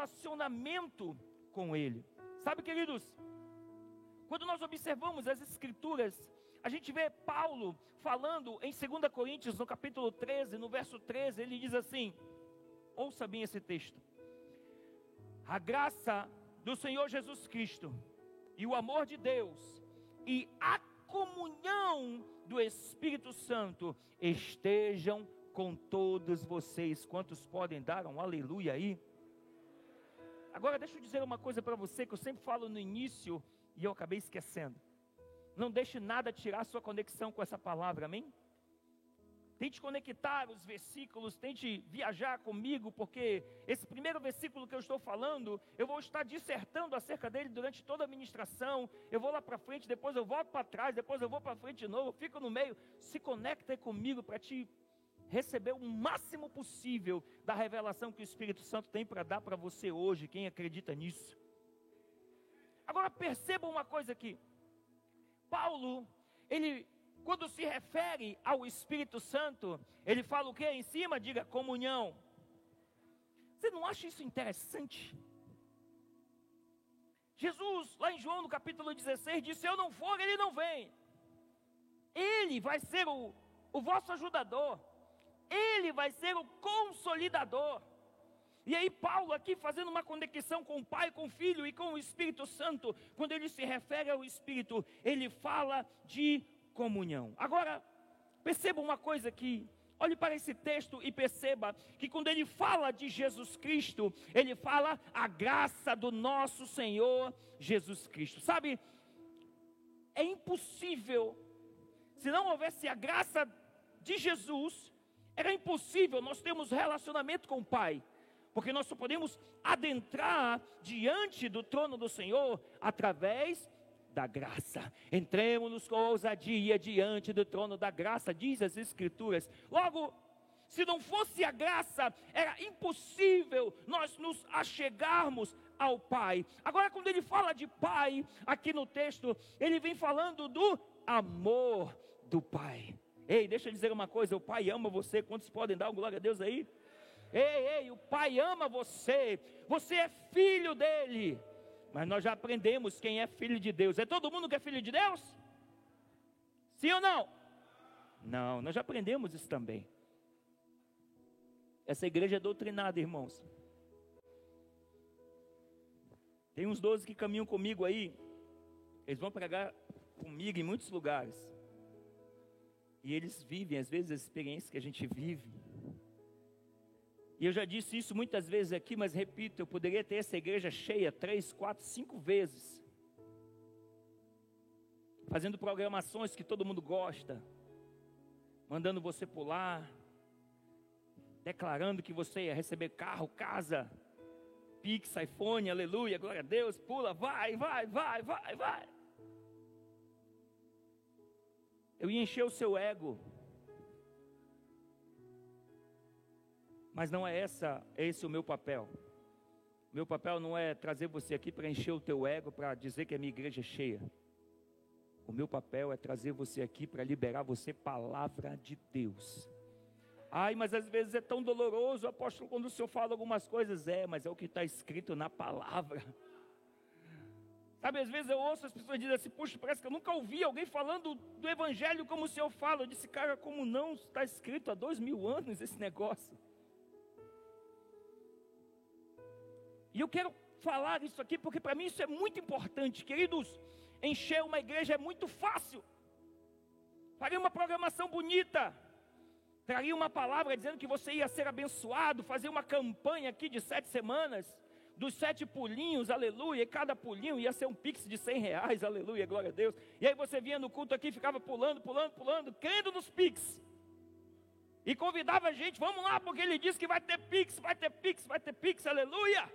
relacionamento com Ele. Sabe, queridos, quando nós observamos as Escrituras, a gente vê Paulo falando em 2 Coríntios, no capítulo 13, no verso 13, ele diz assim: ouça bem esse texto. A graça do Senhor Jesus Cristo e o amor de Deus e a comunhão do Espírito Santo estejam com todos vocês. Quantos podem dar um aleluia aí? Agora deixa eu dizer uma coisa para você que eu sempre falo no início e eu acabei esquecendo. Não deixe nada tirar sua conexão com essa palavra, amém? Tente conectar os versículos, tente viajar comigo, porque esse primeiro versículo que eu estou falando, eu vou estar dissertando acerca dele durante toda a ministração. Eu vou lá para frente, depois eu volto para trás, depois eu vou para frente de novo, fico no meio. Se conecta comigo para te receber o máximo possível da revelação que o Espírito Santo tem para dar para você hoje, quem acredita nisso. Agora perceba uma coisa aqui. Paulo, ele quando se refere ao Espírito Santo, ele fala o que em cima? Diga comunhão. Você não acha isso interessante? Jesus, lá em João no capítulo 16, disse: Se eu não for, ele não vem. Ele vai ser o, o vosso ajudador. Ele vai ser o consolidador. E aí, Paulo, aqui fazendo uma conexão com o Pai, com o Filho e com o Espírito Santo, quando ele se refere ao Espírito, ele fala de comunhão. Agora, perceba uma coisa aqui. Olhe para esse texto e perceba que quando ele fala de Jesus Cristo, ele fala a graça do nosso Senhor Jesus Cristo. Sabe, é impossível, se não houvesse a graça de Jesus, era impossível nós termos relacionamento com o Pai, porque nós só podemos adentrar diante do trono do Senhor através da graça. Entremos com ousadia diante do trono da graça, diz as Escrituras. Logo, se não fosse a graça, era impossível nós nos achegarmos ao Pai. Agora, quando ele fala de Pai, aqui no texto, ele vem falando do amor do Pai. Ei, deixa eu dizer uma coisa: o Pai ama você. Quantos podem dar glória a Deus aí? Ei, ei, o Pai ama você. Você é filho dele. Mas nós já aprendemos quem é filho de Deus. É todo mundo que é filho de Deus? Sim ou não? Não, nós já aprendemos isso também. Essa igreja é doutrinada, irmãos. Tem uns doze que caminham comigo aí. Eles vão pregar comigo em muitos lugares. E eles vivem, às vezes, as experiências que a gente vive. E eu já disse isso muitas vezes aqui, mas repito, eu poderia ter essa igreja cheia três, quatro, cinco vezes. Fazendo programações que todo mundo gosta. Mandando você pular. Declarando que você ia receber carro, casa, Pix, iPhone, aleluia, glória a Deus, pula, vai, vai, vai, vai, vai. Eu ia encher o seu ego. Mas não é essa, é esse o meu papel. Meu papel não é trazer você aqui para encher o teu ego, para dizer que a minha igreja é cheia. O meu papel é trazer você aqui para liberar você palavra de Deus. Ai, mas às vezes é tão doloroso, apóstolo, quando o senhor fala algumas coisas. É, mas é o que está escrito na palavra. Sabe, às vezes eu ouço as pessoas dizendo assim, puxa, parece que eu nunca ouvi alguém falando do evangelho como o senhor fala. Eu disse, cara, como não está escrito há dois mil anos esse negócio? E eu quero falar isso aqui porque para mim isso é muito importante, queridos. Encher uma igreja é muito fácil. Faria uma programação bonita, traria uma palavra dizendo que você ia ser abençoado, fazer uma campanha aqui de sete semanas, dos sete pulinhos, aleluia, e cada pulinho ia ser um pix de cem reais, aleluia, glória a Deus. E aí você vinha no culto aqui ficava pulando, pulando, pulando, crendo nos pix. E convidava a gente, vamos lá, porque ele disse que vai ter pix, vai ter pix, vai ter pix, aleluia.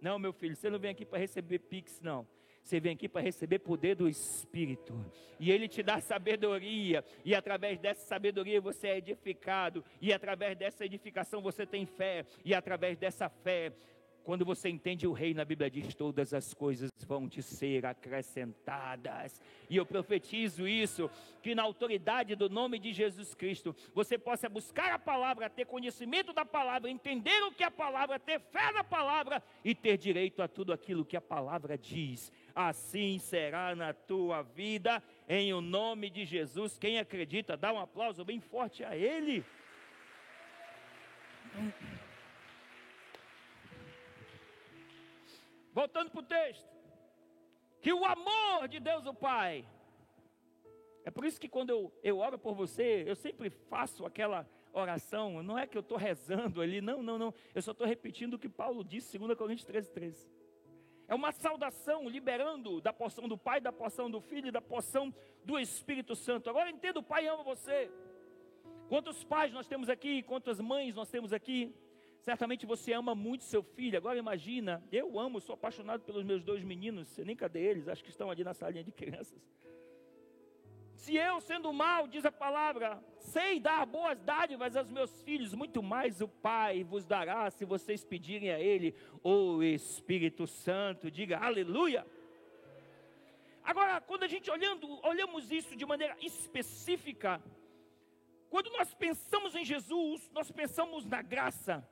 Não, meu filho, você não vem aqui para receber pix, não. Você vem aqui para receber poder do Espírito. E Ele te dá sabedoria. E através dessa sabedoria você é edificado. E através dessa edificação você tem fé. E através dessa fé Quando você entende o reino, a Bíblia diz: todas as coisas vão te ser acrescentadas. E eu profetizo isso, que na autoridade do nome de Jesus Cristo, você possa buscar a palavra, ter conhecimento da palavra, entender o que a palavra, ter fé na palavra e ter direito a tudo aquilo que a palavra diz. Assim será na tua vida, em o nome de Jesus. Quem acredita, dá um aplauso bem forte a Ele. Voltando para o texto. Que o amor de Deus o Pai. É por isso que quando eu, eu oro por você, eu sempre faço aquela oração. Não é que eu estou rezando ali, não, não, não. Eu só estou repetindo o que Paulo disse, 2 Coríntios 13, 13. É uma saudação, liberando da porção do Pai, da porção do Filho e da porção do Espírito Santo. Agora entenda: o Pai ama você. Quantos pais nós temos aqui, quantas mães nós temos aqui? Certamente você ama muito seu filho. Agora imagina, eu amo, sou apaixonado pelos meus dois meninos, sei nem cadê eles, acho que estão ali na salinha de crianças. Se eu, sendo mal, diz a palavra, sei dar boas dádivas aos meus filhos, muito mais o Pai vos dará se vocês pedirem a Ele o Espírito Santo. Diga aleluia. Agora, quando a gente olhando, olhamos isso de maneira específica, quando nós pensamos em Jesus, nós pensamos na graça.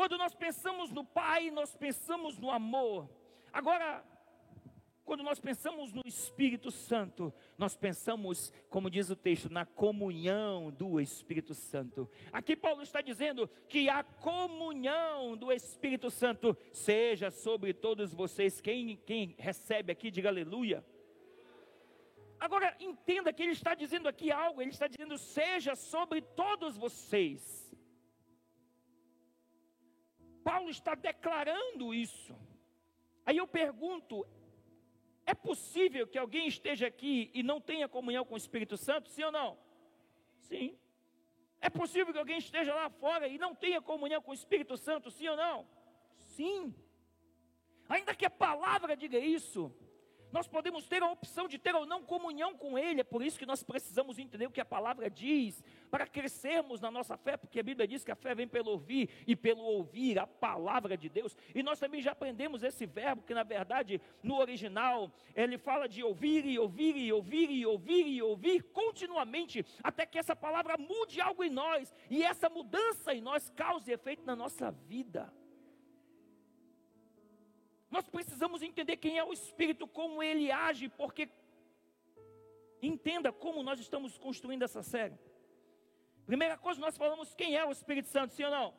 Quando nós pensamos no Pai, nós pensamos no amor. Agora, quando nós pensamos no Espírito Santo, nós pensamos, como diz o texto, na comunhão do Espírito Santo. Aqui Paulo está dizendo que a comunhão do Espírito Santo seja sobre todos vocês. Quem, quem recebe aqui, diga aleluia. Agora, entenda que ele está dizendo aqui algo, ele está dizendo, seja sobre todos vocês. Paulo está declarando isso. Aí eu pergunto: é possível que alguém esteja aqui e não tenha comunhão com o Espírito Santo? Sim ou não? Sim. É possível que alguém esteja lá fora e não tenha comunhão com o Espírito Santo? Sim ou não? Sim. Ainda que a palavra diga isso, nós podemos ter a opção de ter ou não comunhão com Ele, é por isso que nós precisamos entender o que a palavra diz, para crescermos na nossa fé, porque a Bíblia diz que a fé vem pelo ouvir e pelo ouvir a palavra de Deus, e nós também já aprendemos esse verbo, que na verdade no original ele fala de ouvir e ouvir e ouvir e ouvir e ouvir continuamente, até que essa palavra mude algo em nós, e essa mudança em nós cause efeito na nossa vida. Nós precisamos entender quem é o Espírito, como ele age, porque entenda como nós estamos construindo essa série. Primeira coisa, nós falamos quem é o Espírito Santo, sim ou não?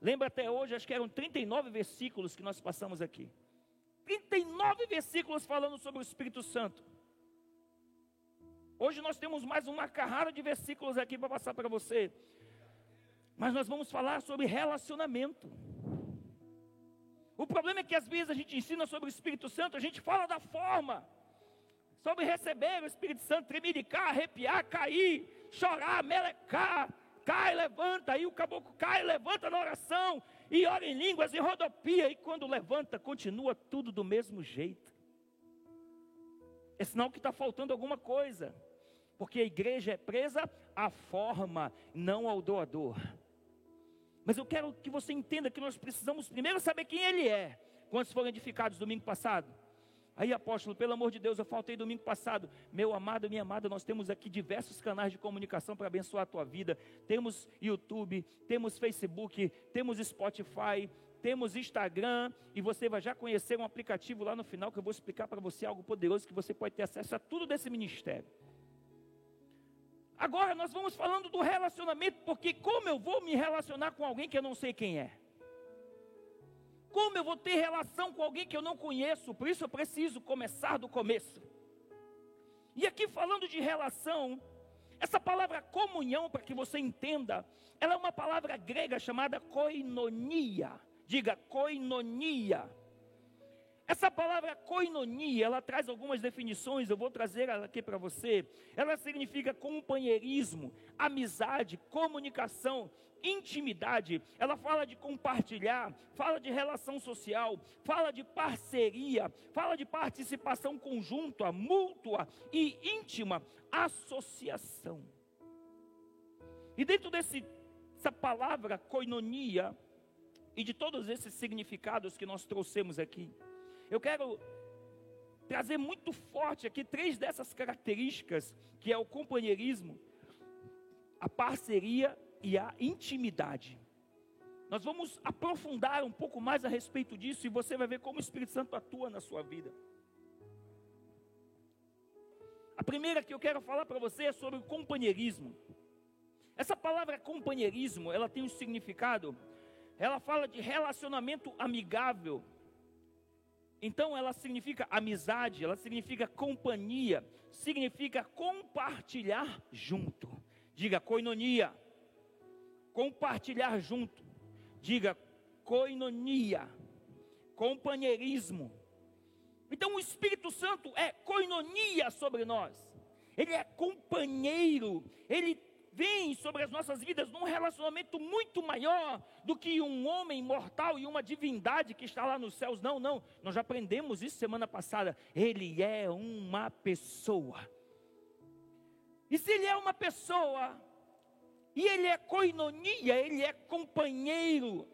Lembra até hoje, acho que eram 39 versículos que nós passamos aqui. 39 versículos falando sobre o Espírito Santo. Hoje nós temos mais uma carrada de versículos aqui para passar para você. Mas nós vamos falar sobre relacionamento. O problema é que às vezes a gente ensina sobre o Espírito Santo, a gente fala da forma, sobre receber o Espírito Santo, tremiricar, arrepiar, cair, chorar, melecar, cai, levanta, aí o caboclo cai, levanta na oração, e ora em línguas, e rodopia, e quando levanta, continua tudo do mesmo jeito. É sinal que está faltando alguma coisa, porque a igreja é presa à forma, não ao doador. Mas eu quero que você entenda que nós precisamos primeiro saber quem Ele é. Quantos foram edificados domingo passado? Aí, apóstolo, pelo amor de Deus, eu faltei domingo passado. Meu amado, minha amada, nós temos aqui diversos canais de comunicação para abençoar a tua vida. Temos YouTube, temos Facebook, temos Spotify, temos Instagram. E você vai já conhecer um aplicativo lá no final que eu vou explicar para você algo poderoso que você pode ter acesso a tudo desse ministério. Agora nós vamos falando do relacionamento, porque como eu vou me relacionar com alguém que eu não sei quem é? Como eu vou ter relação com alguém que eu não conheço? Por isso eu preciso começar do começo. E aqui falando de relação, essa palavra comunhão, para que você entenda, ela é uma palavra grega chamada koinonia. Diga koinonia. Essa palavra koinonia, ela traz algumas definições, eu vou trazer ela aqui para você. Ela significa companheirismo, amizade, comunicação, intimidade. Ela fala de compartilhar, fala de relação social, fala de parceria, fala de participação conjunta, mútua e íntima, associação. E dentro desse, dessa palavra koinonia, e de todos esses significados que nós trouxemos aqui, eu quero trazer muito forte aqui três dessas características, que é o companheirismo, a parceria e a intimidade. Nós vamos aprofundar um pouco mais a respeito disso e você vai ver como o Espírito Santo atua na sua vida. A primeira que eu quero falar para você é sobre o companheirismo. Essa palavra companheirismo, ela tem um significado, ela fala de relacionamento amigável. Então ela significa amizade, ela significa companhia, significa compartilhar junto. Diga coinonia. Compartilhar junto. Diga coinonia. Companheirismo. Então o Espírito Santo é coinonia sobre nós. Ele é companheiro, ele vem sobre as nossas vidas num relacionamento muito maior do que um homem mortal e uma divindade que está lá nos céus. Não, não, nós já aprendemos isso semana passada. Ele é uma pessoa. E se ele é uma pessoa, e ele é coinonia, ele é companheiro.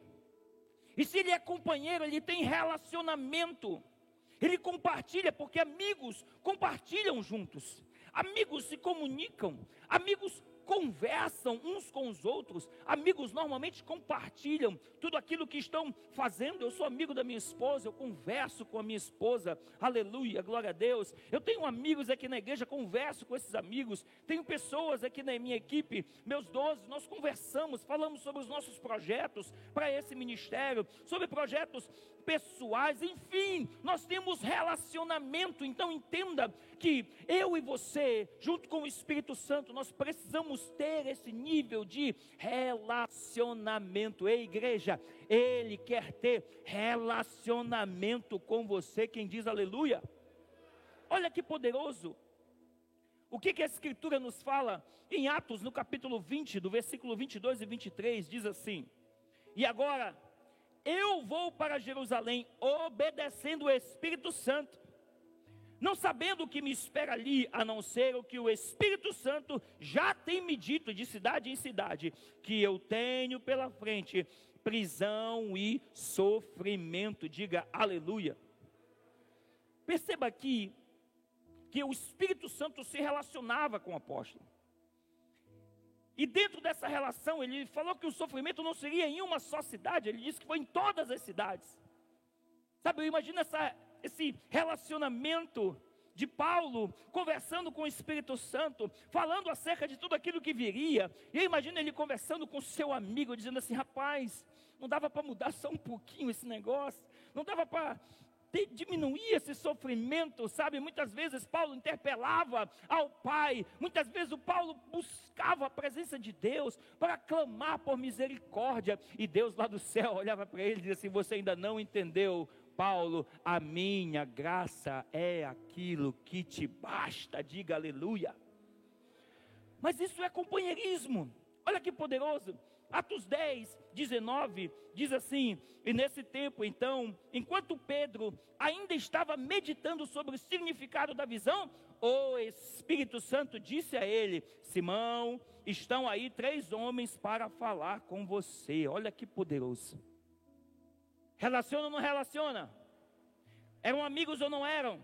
E se ele é companheiro, ele tem relacionamento. Ele compartilha, porque amigos compartilham juntos. Amigos se comunicam, amigos conversam uns com os outros. Amigos normalmente compartilham tudo aquilo que estão fazendo. Eu sou amigo da minha esposa, eu converso com a minha esposa. Aleluia, glória a Deus. Eu tenho amigos aqui na igreja, converso com esses amigos. Tenho pessoas aqui na minha equipe, meus doze, nós conversamos, falamos sobre os nossos projetos para esse ministério, sobre projetos pessoais, enfim, nós temos relacionamento. Então entenda que eu e você, junto com o Espírito Santo, nós precisamos ter esse nível de relacionamento. Ei, igreja, ele quer ter relacionamento com você. Quem diz aleluia? Olha que poderoso. O que, que a Escritura nos fala em Atos, no capítulo 20, do versículo 22 e 23, diz assim: E agora eu vou para Jerusalém obedecendo o Espírito Santo, não sabendo o que me espera ali, a não ser o que o Espírito Santo já tem me dito de cidade em cidade, que eu tenho pela frente prisão e sofrimento. Diga aleluia. Perceba aqui que o Espírito Santo se relacionava com o apóstolo. E dentro dessa relação, ele falou que o sofrimento não seria em uma só cidade, ele disse que foi em todas as cidades. Sabe, eu imagino essa, esse relacionamento de Paulo conversando com o Espírito Santo, falando acerca de tudo aquilo que viria. E eu imagino ele conversando com seu amigo, dizendo assim: rapaz, não dava para mudar só um pouquinho esse negócio, não dava para diminuir esse sofrimento, sabe? Muitas vezes Paulo interpelava ao Pai, muitas vezes o Paulo buscava a presença de Deus para clamar por misericórdia, e Deus lá do céu olhava para ele e dizia assim: Você ainda não entendeu, Paulo, a minha graça é aquilo que te basta, diga aleluia. Mas isso é companheirismo, olha que poderoso. Atos 10, 19 diz assim: E nesse tempo, então, enquanto Pedro ainda estava meditando sobre o significado da visão, o Espírito Santo disse a ele: Simão, estão aí três homens para falar com você. Olha que poderoso. Relaciona ou não relaciona? Eram amigos ou não eram?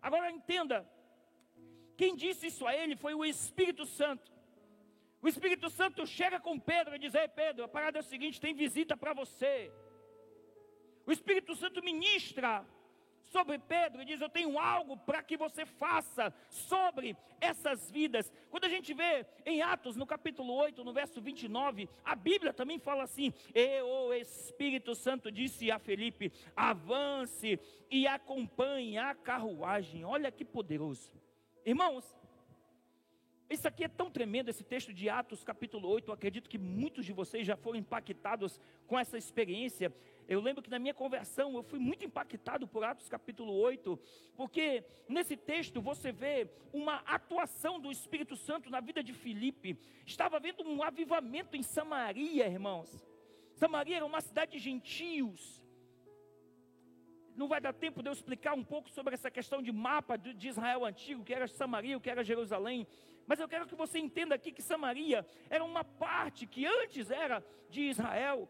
Agora entenda: quem disse isso a ele foi o Espírito Santo. O Espírito Santo chega com Pedro e diz: Ei, Pedro, a parada é o seguinte: tem visita para você. O Espírito Santo ministra sobre Pedro e diz: Eu tenho algo para que você faça sobre essas vidas. Quando a gente vê em Atos, no capítulo 8, no verso 29, a Bíblia também fala assim: E o Espírito Santo disse a Felipe: Avance e acompanhe a carruagem. Olha que poderoso. Irmãos, isso aqui é tão tremendo, esse texto de Atos, capítulo 8. Eu acredito que muitos de vocês já foram impactados com essa experiência. Eu lembro que na minha conversão eu fui muito impactado por Atos, capítulo 8, porque nesse texto você vê uma atuação do Espírito Santo na vida de Filipe. Estava havendo um avivamento em Samaria, irmãos. Samaria era uma cidade de gentios. Não vai dar tempo de eu explicar um pouco sobre essa questão de mapa de Israel antigo, que era Samaria, o que era Jerusalém. Mas eu quero que você entenda aqui que Samaria era uma parte que antes era de Israel.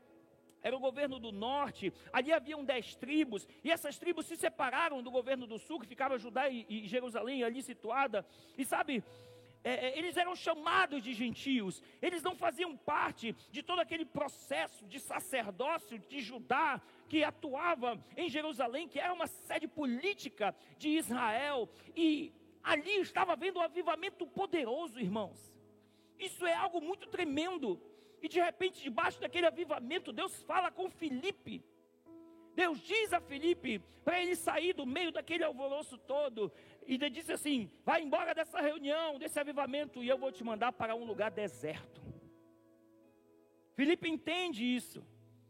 era o governo do norte, ali haviam dez tribos, e essas tribos se separaram do governo do sul, que ficava Judá e, e Jerusalém ali situada, e sabe, é, é, eles eram chamados de gentios, eles não faziam parte de todo aquele processo de sacerdócio de Judá que atuava em Jerusalém, que era uma sede política de Israel, e ali estava havendo um avivamento poderoso, irmãos. Isso é algo muito tremendo. E de repente, debaixo daquele avivamento, Deus fala com Filipe. Deus diz a Filipe para ele sair do meio daquele alvoroço todo. E ele disse assim: vai embora dessa reunião, desse avivamento, e eu vou te mandar para um lugar deserto. Filipe entende isso.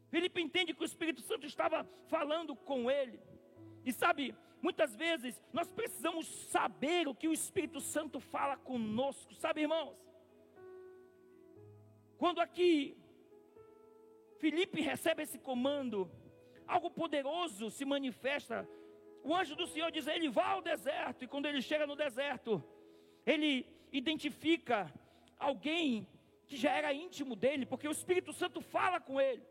Filipe entende que o Espírito Santo estava falando com ele. E sabe, muitas vezes nós precisamos saber o que o Espírito Santo fala conosco, sabe, irmãos? Quando aqui Filipe recebe esse comando, algo poderoso se manifesta o anjo do Senhor diz: ele vai ao deserto, e quando ele chega no deserto, ele identifica alguém que já era íntimo dele, porque o Espírito Santo fala com ele.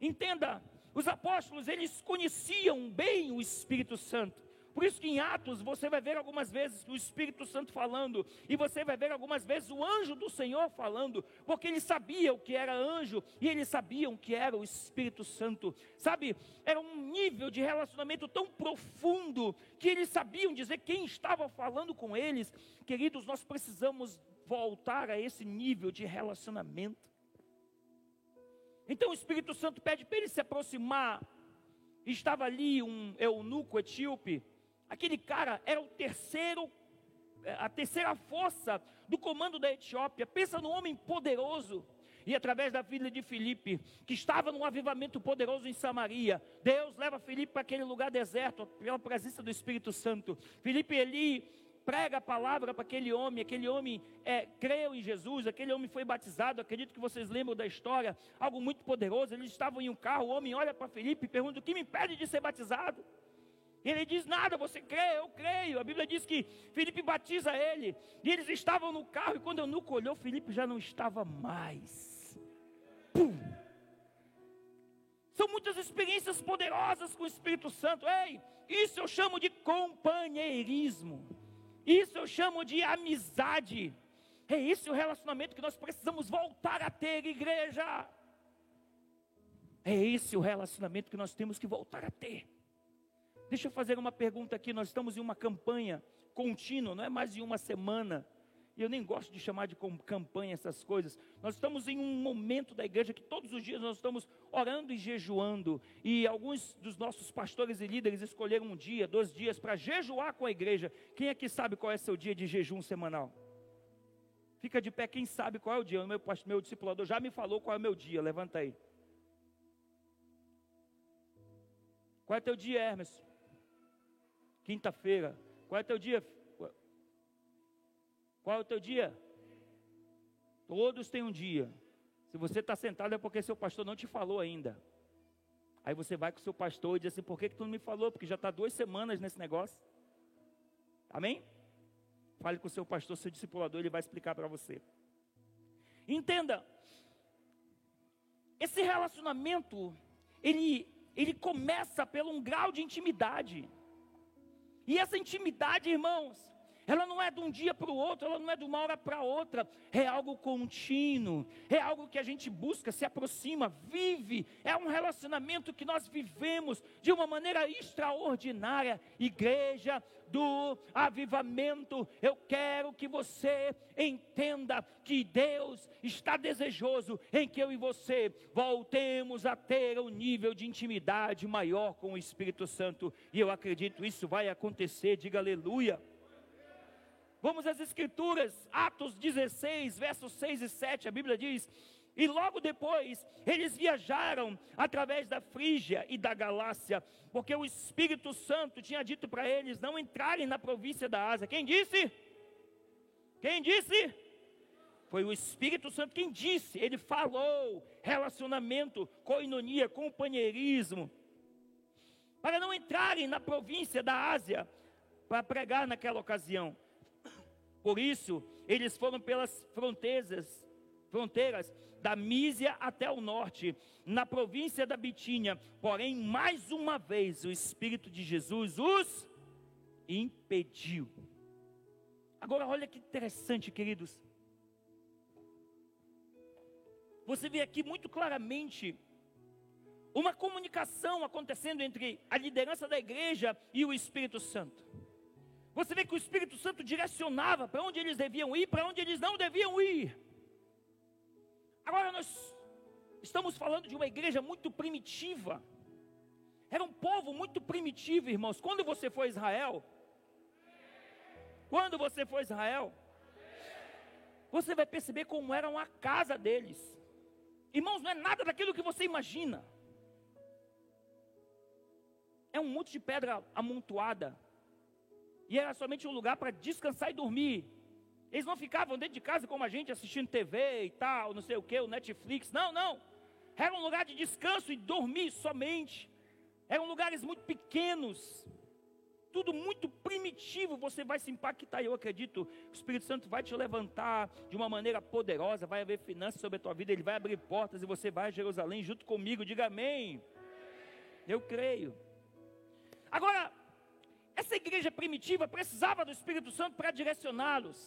Entenda, os apóstolos, eles conheciam bem o Espírito Santo. Por isso que em Atos você vai ver algumas vezes o Espírito Santo falando, e você vai ver algumas vezes o anjo do Senhor falando, porque eles sabiam que era anjo e eles sabiam que era o Espírito Santo. Sabe, era um nível de relacionamento tão profundo que eles sabiam dizer quem estava falando com eles. Queridos, nós precisamos voltar a esse nível de relacionamento. Então o Espírito Santo pede para ele se aproximar. Estava ali um eunuco etíope Aquele cara era o terceiro, é, a terceira força do comando da Etiópia. Pensa no homem poderoso. E através da filha de Filipe, que estava num avivamento poderoso em Samaria, Deus leva Filipe para aquele lugar deserto, pela presença do Espírito Santo. Filipe ele prega a palavra para aquele homem, aquele homem é, creu em Jesus, aquele homem foi batizado, acredito que vocês lembram da história, algo muito poderoso, eles estavam em um carro, o homem olha para Filipe e pergunta, o que me impede de ser batizado? Ele diz nada, você crê, eu creio. A Bíblia diz que Felipe batiza ele. E eles estavam no carro, e quando eu nunca olhou, Felipe já não estava mais. Pum. São muitas experiências poderosas com o Espírito Santo. Ei, isso eu chamo de companheirismo. Isso eu chamo de amizade. É esse o relacionamento que nós precisamos voltar a ter, igreja. É esse o relacionamento que nós temos que voltar a ter. Deixa eu fazer uma pergunta aqui. Nós estamos em uma campanha contínua, não é mais de uma semana. E eu nem gosto de chamar de campanha essas coisas. Nós estamos em um momento da igreja que todos os dias nós estamos orando e jejuando. E alguns dos nossos pastores e líderes escolheram um dia, dois dias para jejuar com a igreja. Quem aqui sabe qual é seu dia de jejum semanal? Fica de pé, quem sabe qual é o dia? O meu, meu discipulador já me falou qual é o meu dia. Levanta aí. Qual é teu dia, Hermes? Quinta-feira. Qual é teu dia? Qual é o teu dia? Todos têm um dia. Se você está sentado é porque seu pastor não te falou ainda. Aí você vai com o seu pastor e diz assim: por que, que tu não me falou? Porque já está duas semanas nesse negócio. Amém? Fale com o seu pastor, seu discipulador, ele vai explicar para você. Entenda, esse relacionamento, ele, ele começa pelo um grau de intimidade. E essa intimidade, irmãos, ela não é de um dia para o outro, ela não é de uma hora para outra, é algo contínuo, é algo que a gente busca, se aproxima, vive, é um relacionamento que nós vivemos de uma maneira extraordinária. Igreja do avivamento, eu quero que você entenda que Deus está desejoso em que eu e você voltemos a ter um nível de intimidade maior com o Espírito Santo, e eu acredito isso vai acontecer, diga aleluia. Vamos às Escrituras, Atos 16, versos 6 e 7, a Bíblia diz: E logo depois eles viajaram através da Frígia e da Galácia, porque o Espírito Santo tinha dito para eles não entrarem na província da Ásia. Quem disse? Quem disse? Foi o Espírito Santo quem disse, ele falou, relacionamento, coinonia, companheirismo, para não entrarem na província da Ásia para pregar naquela ocasião. Por isso, eles foram pelas fronteiras, fronteiras da Mísia até o norte, na província da Bitínia. Porém, mais uma vez, o Espírito de Jesus os impediu. Agora, olha que interessante, queridos. Você vê aqui muito claramente uma comunicação acontecendo entre a liderança da igreja e o Espírito Santo. Você vê que o Espírito Santo direcionava para onde eles deviam ir, para onde eles não deviam ir. Agora nós estamos falando de uma igreja muito primitiva. Era um povo muito primitivo, irmãos. Quando você foi a Israel, quando você for a Israel, você vai perceber como era a casa deles. Irmãos, não é nada daquilo que você imagina. É um monte de pedra amontoada. E era somente um lugar para descansar e dormir. Eles não ficavam dentro de casa como a gente assistindo TV e tal, não sei o que, o Netflix. Não, não. Era um lugar de descanso e dormir somente. Eram lugares muito pequenos tudo muito primitivo, você vai se impactar. Eu acredito que o Espírito Santo vai te levantar de uma maneira poderosa, vai haver finanças sobre a tua vida, ele vai abrir portas e você vai a Jerusalém junto comigo. Diga amém. Eu creio. Agora, essa igreja primitiva precisava do Espírito Santo para direcioná-los.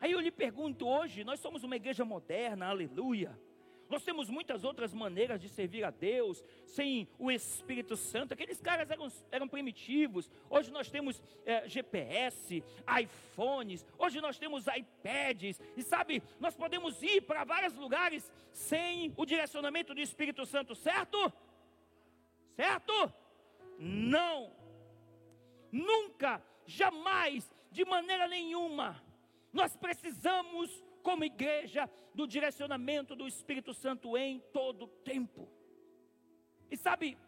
Aí eu lhe pergunto hoje, nós somos uma igreja moderna, aleluia. Nós temos muitas outras maneiras de servir a Deus sem o Espírito Santo. Aqueles caras eram, eram primitivos. Hoje nós temos é, GPS, iPhones, hoje nós temos iPads. E sabe, nós podemos ir para vários lugares sem o direcionamento do Espírito Santo, certo? Certo? Não. Nunca, jamais, de maneira nenhuma. Nós precisamos como igreja, do direcionamento do Espírito Santo em todo tempo. E sabe,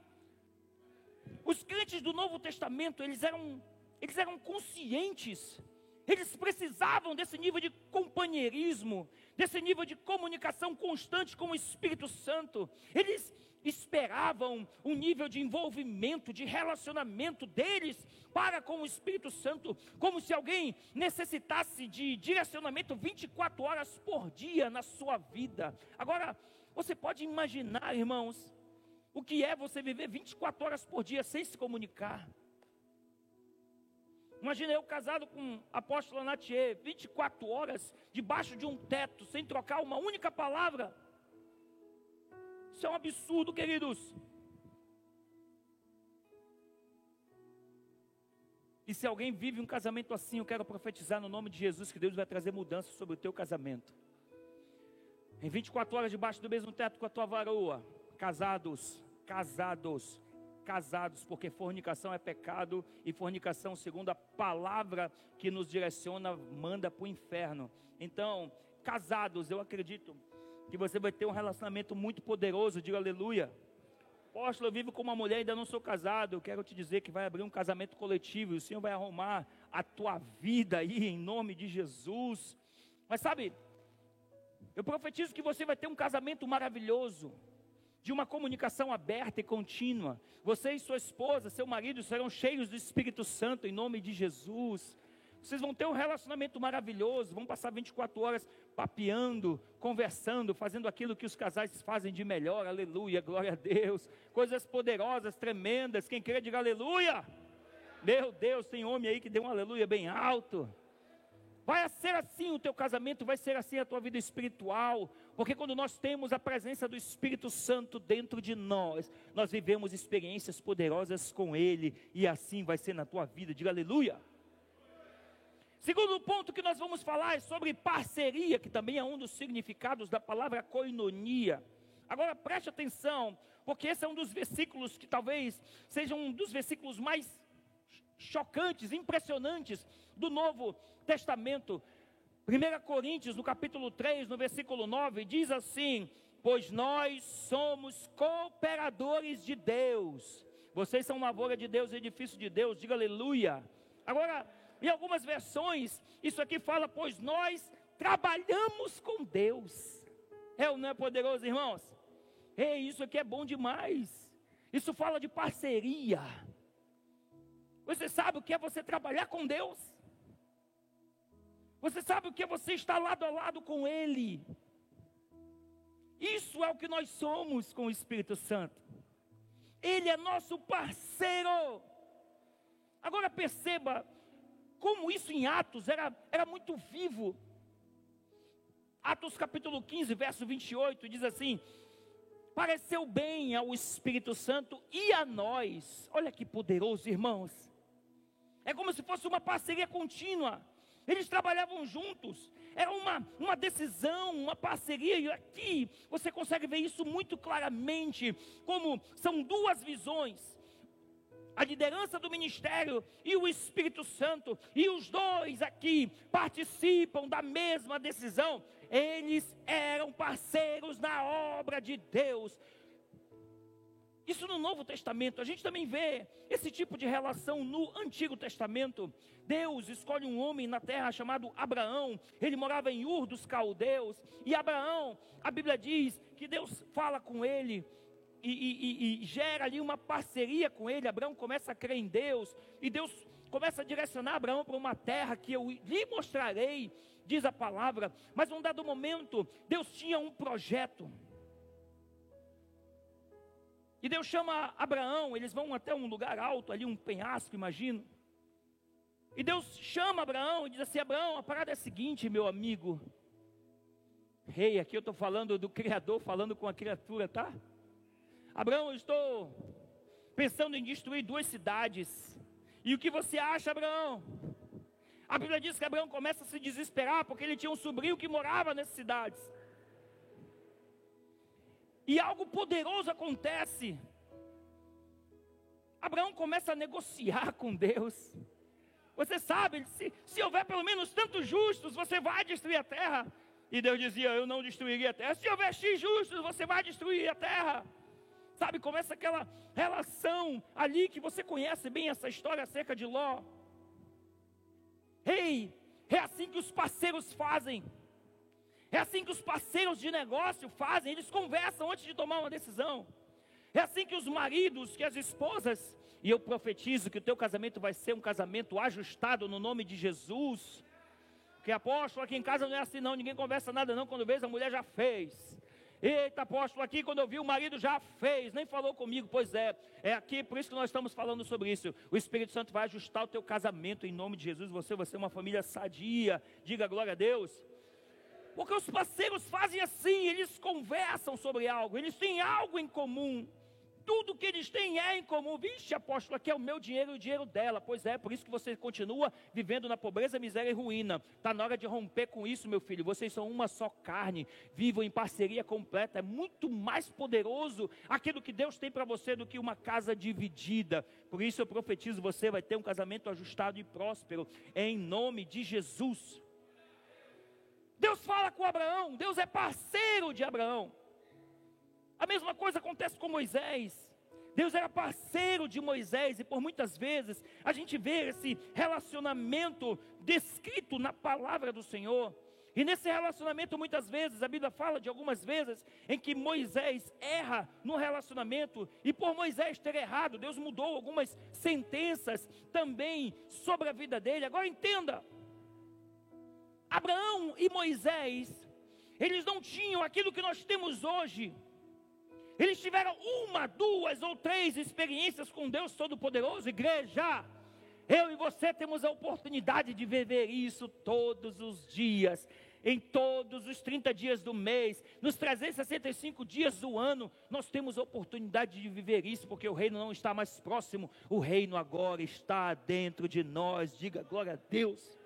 os crentes do Novo Testamento, eles eram, eles eram conscientes, eles precisavam desse nível de companheirismo, desse nível de comunicação constante com o Espírito Santo. Eles esperavam um nível de envolvimento, de relacionamento deles para com o Espírito Santo, como se alguém necessitasse de direcionamento 24 horas por dia na sua vida. Agora, você pode imaginar, irmãos, o que é você viver 24 horas por dia sem se comunicar. Imagina eu casado com a apóstola Natier, 24 horas debaixo de um teto, sem trocar uma única palavra. Isso é um absurdo, queridos. E se alguém vive um casamento assim, eu quero profetizar no nome de Jesus que Deus vai trazer mudança sobre o teu casamento. Em 24 horas debaixo do mesmo teto com a tua varoa, casados, casados, casados, porque fornicação é pecado e fornicação, segundo a palavra que nos direciona, manda para o inferno. Então, casados, eu acredito que você vai ter um relacionamento muito poderoso, diga aleluia. Apóstolo, eu vivo com uma mulher e ainda não sou casado. Eu quero te dizer que vai abrir um casamento coletivo e o Senhor vai arrumar a tua vida aí em nome de Jesus. Mas sabe, eu profetizo que você vai ter um casamento maravilhoso, de uma comunicação aberta e contínua. Você e sua esposa, seu marido serão cheios do Espírito Santo em nome de Jesus. Vocês vão ter um relacionamento maravilhoso, vão passar 24 horas papeando, conversando, fazendo aquilo que os casais fazem de melhor, aleluia, glória a Deus. Coisas poderosas, tremendas. Quem crê, diga aleluia. Meu Deus, tem homem aí que deu um aleluia bem alto. Vai ser assim o teu casamento, vai ser assim a tua vida espiritual, porque quando nós temos a presença do Espírito Santo dentro de nós, nós vivemos experiências poderosas com Ele, e assim vai ser na tua vida, diga aleluia. Segundo ponto que nós vamos falar é sobre parceria, que também é um dos significados da palavra koinonia. Agora preste atenção, porque esse é um dos versículos que talvez seja um dos versículos mais chocantes, impressionantes do Novo Testamento. 1 Coríntios, no capítulo 3, no versículo 9, diz assim: Pois nós somos cooperadores de Deus. Vocês são lavoura de Deus, edifício de Deus, diga aleluia. Agora, em algumas versões, isso aqui fala, pois nós trabalhamos com Deus. É ou não é poderoso, irmãos? Ei, isso aqui é bom demais. Isso fala de parceria. Você sabe o que é você trabalhar com Deus? Você sabe o que é você estar lado a lado com Ele? Isso é o que nós somos com o Espírito Santo. Ele é nosso parceiro. Agora perceba como isso em Atos era, era muito vivo. Atos capítulo 15, verso 28 diz assim: Pareceu bem ao Espírito Santo e a nós. Olha que poderoso, irmãos. É como se fosse uma parceria contínua. Eles trabalhavam juntos. Era uma, uma decisão, uma parceria. E aqui você consegue ver isso muito claramente. Como são duas visões a liderança do ministério e o Espírito Santo, e os dois aqui participam da mesma decisão, eles eram parceiros na obra de Deus. Isso no Novo Testamento, a gente também vê esse tipo de relação no Antigo Testamento. Deus escolhe um homem na terra chamado Abraão, ele morava em Ur dos Caldeus, e Abraão, a Bíblia diz que Deus fala com ele, e, e, e, gera ali uma parceria com ele. Abraão começa a crer em Deus, e Deus começa a direcionar Abraão para uma terra que eu lhe mostrarei, diz a palavra. Mas num dado momento, Deus tinha um projeto. E Deus chama Abraão, eles vão até um lugar alto, ali um penhasco, imagino. E Deus chama Abraão e diz assim: Abraão, a parada é a seguinte, meu amigo. Rei, hey, aqui eu estou falando do Criador, falando com a criatura, tá? Abraão, eu estou pensando em destruir duas cidades. E o que você acha, Abraão? A Bíblia diz que Abraão começa a se desesperar porque ele tinha um sobrinho que morava nessas cidades. E algo poderoso acontece. Abraão começa a negociar com Deus. Você sabe, se, se houver pelo menos tantos justos, você vai destruir a terra. E Deus dizia: Eu não destruiria a terra. Se houver X justos, você vai destruir a terra. Sabe, começa aquela relação ali que você conhece bem essa história acerca de Ló. Ei, é assim que os parceiros fazem. É assim que os parceiros de negócio fazem, eles conversam antes de tomar uma decisão. É assim que os maridos, que as esposas, e eu profetizo que o teu casamento vai ser um casamento ajustado no nome de Jesus. Que apóstolo aqui em casa não é assim não, ninguém conversa nada não, quando vê a mulher já fez. Eita, apóstolo, aqui quando eu vi o marido já fez, nem falou comigo. Pois é, é aqui, por isso que nós estamos falando sobre isso. O Espírito Santo vai ajustar o teu casamento em nome de Jesus. Você vai ser uma família sadia. Diga glória a Deus. Porque os parceiros fazem assim, eles conversam sobre algo, eles têm algo em comum tudo que eles têm é em comum. Vixe, apóstolo, aqui é o meu dinheiro e o dinheiro dela. Pois é, por isso que você continua vivendo na pobreza, miséria e ruína. Está na hora de romper com isso, meu filho. Vocês são uma só carne, vivam em parceria completa. É muito mais poderoso aquilo que Deus tem para você do que uma casa dividida. Por isso eu profetizo: você vai ter um casamento ajustado e próspero, em nome de Jesus. Deus fala com Abraão, Deus é parceiro de Abraão. A mesma coisa acontece com Moisés. Deus era parceiro de Moisés, e por muitas vezes a gente vê esse relacionamento descrito na palavra do Senhor. E nesse relacionamento, muitas vezes, a Bíblia fala de algumas vezes em que Moisés erra no relacionamento, e por Moisés ter errado, Deus mudou algumas sentenças também sobre a vida dele. Agora entenda: Abraão e Moisés, eles não tinham aquilo que nós temos hoje eles tiveram uma, duas ou três experiências com Deus Todo-Poderoso, igreja. Eu e você temos a oportunidade de viver isso todos os dias, em todos os 30 dias do mês, nos 365 dias do ano, nós temos a oportunidade de viver isso, porque o reino não está mais próximo, o reino agora está dentro de nós. Diga glória a Deus.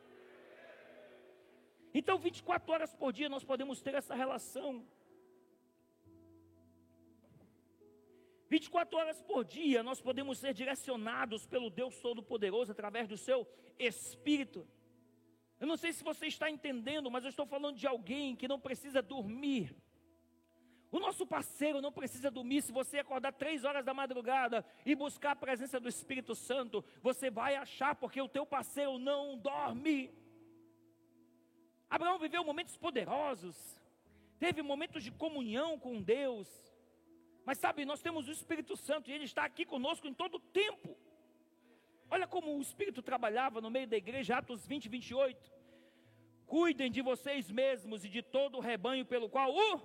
Então, 24 horas por dia nós podemos ter essa relação. 24 horas por dia nós podemos ser direcionados pelo Deus Todo-Poderoso através do seu Espírito. Eu não sei se você está entendendo, mas eu estou falando de alguém que não precisa dormir. O nosso parceiro não precisa dormir. Se você acordar três horas da madrugada e buscar a presença do Espírito Santo, você vai achar, porque o teu parceiro não dorme. Abraão viveu momentos poderosos, teve momentos de comunhão com Deus, mas sabe, nós temos o Espírito Santo e ele está aqui conosco em todo o tempo. Olha como o Espírito trabalhava no meio da igreja, Atos 20, 28. Cuidem de vocês mesmos e de todo o rebanho pelo qual o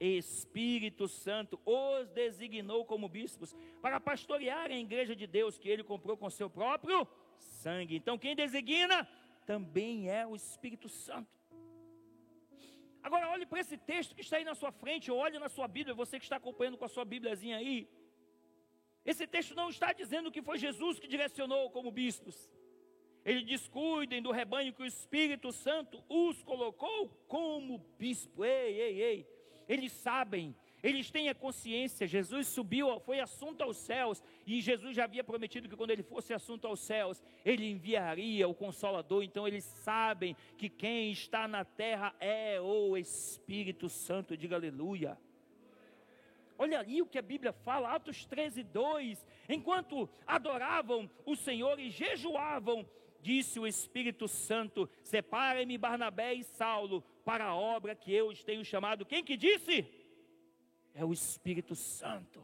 Espírito Santo os designou como bispos para pastorearem a igreja de Deus que ele comprou com seu próprio sangue. Então, quem designa também é o Espírito Santo. Agora, olhe para esse texto que está aí na sua frente, olhe na sua Bíblia, você que está acompanhando com a sua Bíbliazinha aí. Esse texto não está dizendo que foi Jesus que direcionou como bispos. Ele diz: cuidem do rebanho que o Espírito Santo os colocou como bispo. Ei, ei, ei. Eles sabem, eles têm a consciência. Jesus subiu, foi assunto aos céus. E Jesus já havia prometido que quando ele fosse assunto aos céus, ele enviaria o Consolador. Então eles sabem que quem está na terra é o Espírito Santo. Diga aleluia. Olha ali o que a Bíblia fala, Atos 13, 2. Enquanto adoravam o Senhor e jejuavam, disse o Espírito Santo: Separem-me Barnabé e Saulo para a obra que eu os tenho chamado. Quem que disse? É o Espírito Santo.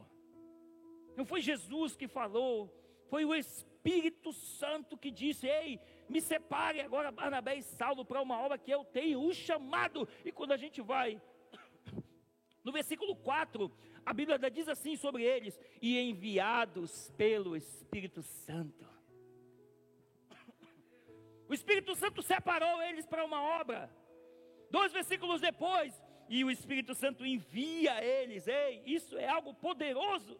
Não foi Jesus que falou, foi o Espírito Santo que disse: Ei, me separe agora Barnabé e Saulo para uma obra que eu tenho o chamado. E quando a gente vai no versículo 4, a Bíblia diz assim sobre eles: e enviados pelo Espírito Santo. O Espírito Santo separou eles para uma obra. Dois versículos depois, e o Espírito Santo envia eles. Ei, isso é algo poderoso.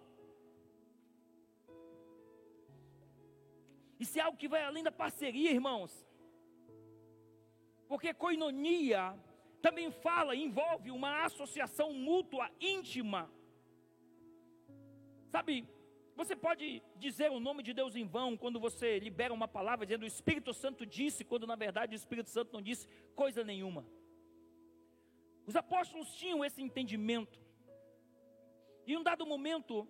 Isso é algo que vai além da parceria, irmãos. Porque coinonia também fala, envolve uma associação mútua íntima. Sabe, você pode dizer o nome de Deus em vão quando você libera uma palavra dizendo o Espírito Santo disse, quando na verdade o Espírito Santo não disse coisa nenhuma. Os apóstolos tinham esse entendimento. E em um dado momento,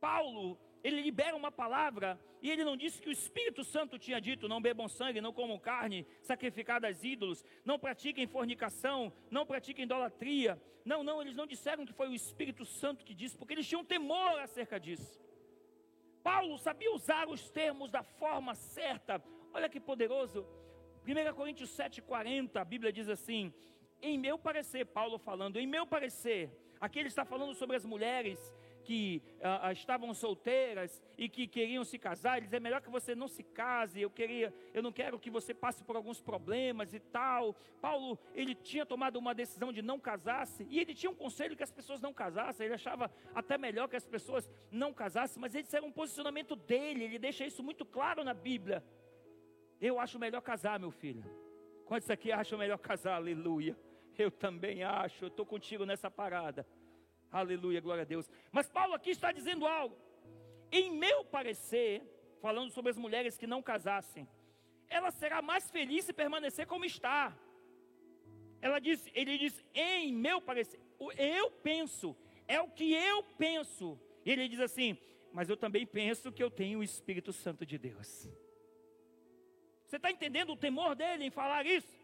Paulo, ele libera uma palavra e ele não disse que o Espírito Santo tinha dito: não bebam sangue, não comam carne sacrificada a ídolos, não pratiquem fornicação, não pratiquem idolatria. Não, não, eles não disseram que foi o Espírito Santo que disse, porque eles tinham temor acerca disso. Paulo sabia usar os termos da forma certa. Olha que poderoso. 1 Coríntios 7,40, a Bíblia diz assim: Em meu parecer, Paulo falando, em meu parecer, aqui ele está falando sobre as mulheres que ah, ah, estavam solteiras e que queriam se casar, ele diz, é melhor que você não se case, eu queria, eu não quero que você passe por alguns problemas e tal. Paulo, ele tinha tomado uma decisão de não casar-se, e ele tinha um conselho que as pessoas não casassem, ele achava até melhor que as pessoas não casassem, mas esse era um posicionamento dele, ele deixa isso muito claro na Bíblia. Eu acho melhor casar, meu filho. Quantos aqui acham melhor casar? Aleluia. Eu também acho, eu estou contigo nessa parada. Aleluia, glória a Deus. Mas Paulo aqui está dizendo algo. Em meu parecer, falando sobre as mulheres que não casassem, ela será mais feliz se permanecer como está. Ela diz, ele diz, em meu parecer, eu penso, é o que eu penso. E ele diz assim, mas eu também penso que eu tenho o Espírito Santo de Deus. Você está entendendo o temor dele em falar isso?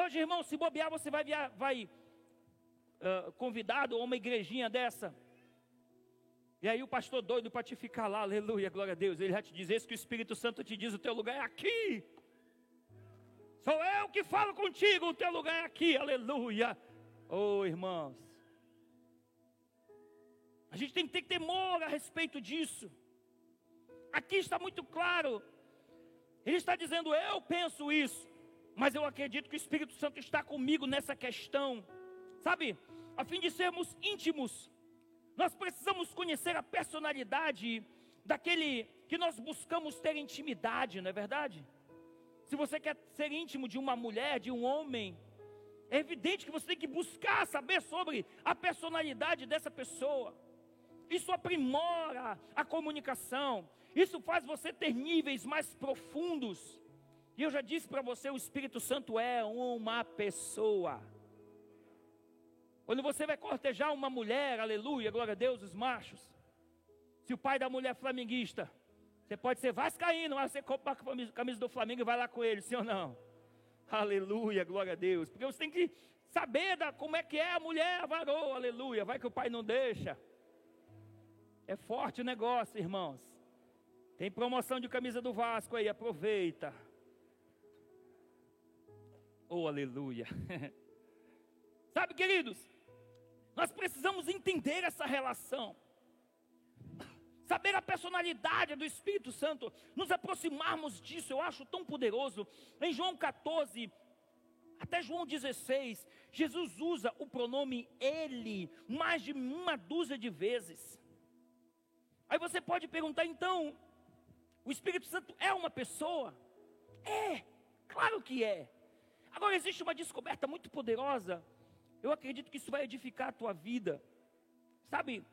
Hoje, irmão, se bobear, você vai, via, vai uh, convidado a uma igrejinha dessa. E aí o pastor doido para te ficar lá, aleluia, glória a Deus. Ele já te diz isso que o Espírito Santo te diz: o teu lugar é aqui. Sou eu que falo contigo, o teu lugar é aqui, aleluia. Oh, irmãos. A gente tem que ter temor a respeito disso. Aqui está muito claro. Ele está dizendo: Eu penso isso, mas eu acredito que o Espírito Santo está comigo nessa questão. Sabe, a fim de sermos íntimos, nós precisamos conhecer a personalidade daquele que nós buscamos ter intimidade, não é verdade? Se você quer ser íntimo de uma mulher, de um homem, é evidente que você tem que buscar saber sobre a personalidade dessa pessoa. Isso aprimora a comunicação, isso faz você ter níveis mais profundos. E eu já disse para você: o Espírito Santo é uma pessoa. Quando você vai cortejar uma mulher, aleluia, glória a Deus, os machos. Se o pai da mulher é flamenguista, você pode ser vascaíno, mas você compra a camisa do Flamengo e vai lá com ele, sim ou não? Aleluia, glória a Deus. Porque você tem que saber da, como é que é a mulher, a varoa, aleluia. Vai que o pai não deixa. É forte o negócio, irmãos. Tem promoção de camisa do Vasco aí, aproveita. Oh, aleluia. Sabe, queridos, Nós precisamos entender essa relação. Saber a personalidade do Espírito Santo, nos aproximarmos disso, eu acho tão poderoso. Em João 14, até João 16, Jesus usa o pronome ele mais de uma dúzia de vezes. Aí você pode perguntar, então, o Espírito Santo é uma pessoa? É, claro que é. Agora existe uma descoberta muito poderosa. Eu acredito que isso vai edificar a tua vida. Sabe,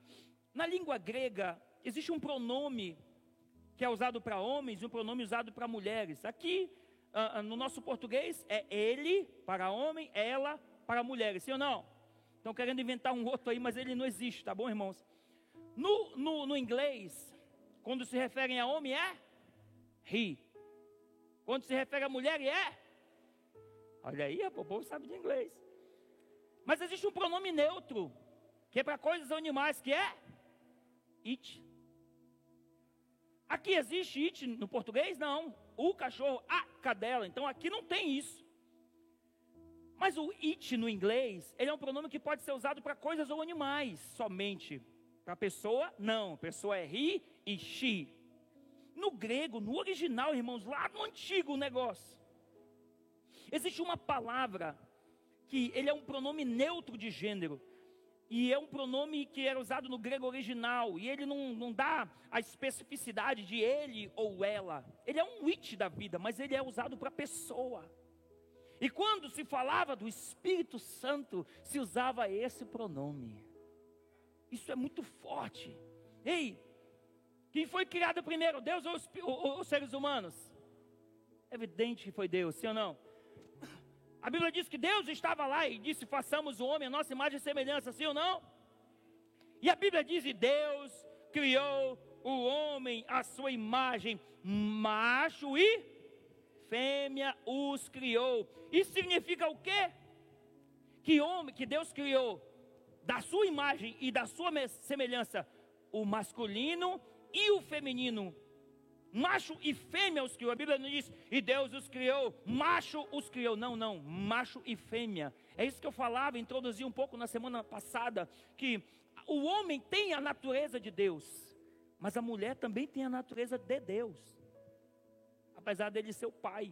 na língua grega, existe um pronome que é usado para homens e um pronome usado para mulheres. Aqui, uh, no nosso português, é ele para homem, ela para mulheres, sim ou não? Estão querendo inventar um outro aí, mas ele não existe, tá bom, irmãos? No, no, no inglês, quando se referem a homem, é he. Quando se refere a mulher, é. Olha aí, o povo sabe de inglês. Mas existe um pronome neutro, que é para coisas animais, que é it. Aqui existe it no português? Não. O cachorro, a cadela. Então aqui não tem isso. Mas o it no inglês, ele é um pronome que pode ser usado para coisas ou animais somente. Para pessoa, não. Pessoa é he e she. No grego, no original, irmãos, lá no antigo negócio, existe uma palavra que ele é um pronome neutro de gênero. E é um pronome que era usado no grego original. E ele não, não dá a especificidade de ele ou ela. Ele é um it da vida, mas ele é usado para pessoa. E quando se falava do Espírito Santo, se usava esse pronome. Isso é muito forte. Ei, quem foi criado primeiro, Deus ou os, ou os seres humanos? Evidente que foi Deus, sim ou não? A Bíblia diz que Deus estava lá e disse: façamos o homem a nossa imagem e semelhança, sim ou não? E a Bíblia diz: e Deus criou o homem à sua imagem, macho e fêmea os criou. Isso significa o quê? Que homem, que Deus criou da sua imagem e da sua semelhança o masculino e o feminino. Macho e fêmea os criou. A Bíblia não diz, e Deus os criou, macho os criou. Não, não, macho e fêmea. É isso que eu falava, introduzi um pouco na semana passada, que o homem tem a natureza de Deus, mas a mulher também tem a natureza de Deus, apesar dele ser o pai.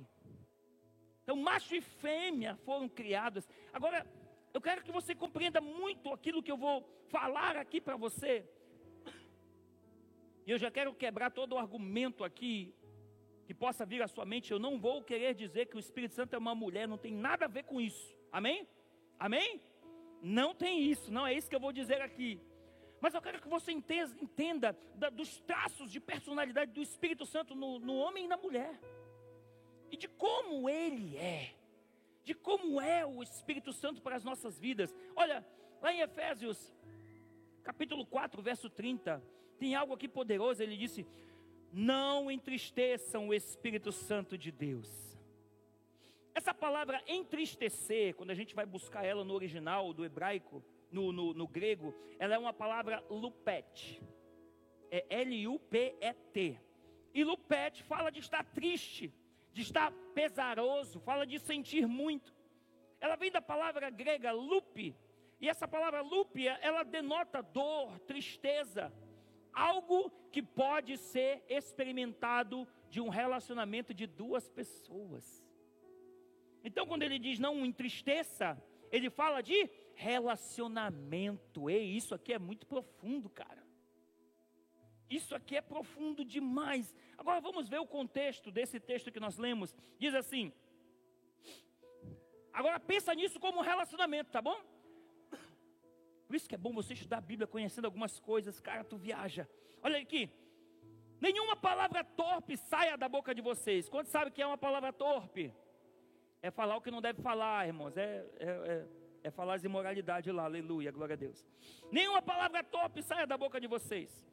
Então, macho e fêmea foram criados. Agora, eu quero que você compreenda muito aquilo que eu vou falar aqui para você. E eu já quero quebrar todo o argumento aqui que possa vir à sua mente. Eu não vou querer dizer que o Espírito Santo é uma mulher, não tem nada a ver com isso. Amém? Amém? Não tem isso, não é isso que eu vou dizer aqui. Mas eu quero que você entenda, da, dos traços de personalidade do Espírito Santo no, no homem e na mulher. E de como ele é. De como é o Espírito Santo para as nossas vidas. Olha, lá em Efésios, capítulo 4, verso 30 tem algo aqui poderoso. Ele disse: Não entristeçam o Espírito Santo de Deus. Essa palavra entristecer, quando a gente vai buscar ela no original do hebraico, no, no, no grego, ela é uma palavra lupet. É L-U-P-E-T. E lupet fala de estar triste, de estar pesaroso, fala de sentir muito. Ela vem da palavra grega lupe, e essa palavra lupe, ela denota dor, tristeza, algo que pode ser experimentado de um relacionamento de duas pessoas. Então, quando ele diz não entristeça, ele fala de relacionamento. E isso aqui é muito profundo, cara. Isso aqui é profundo demais. Agora vamos ver o contexto desse texto que nós lemos. Diz assim: Agora pensa nisso como relacionamento, tá bom? Por isso que é bom você estudar a Bíblia conhecendo algumas coisas, cara, tu viaja. Olha aqui. Nenhuma palavra torpe saia da boca de vocês. Quando sabe que é uma palavra torpe? É falar o que não deve falar, irmãos. É, é, é, é falar as imoralidades lá, aleluia, glória a Deus. Nenhuma palavra torpe saia da boca de vocês.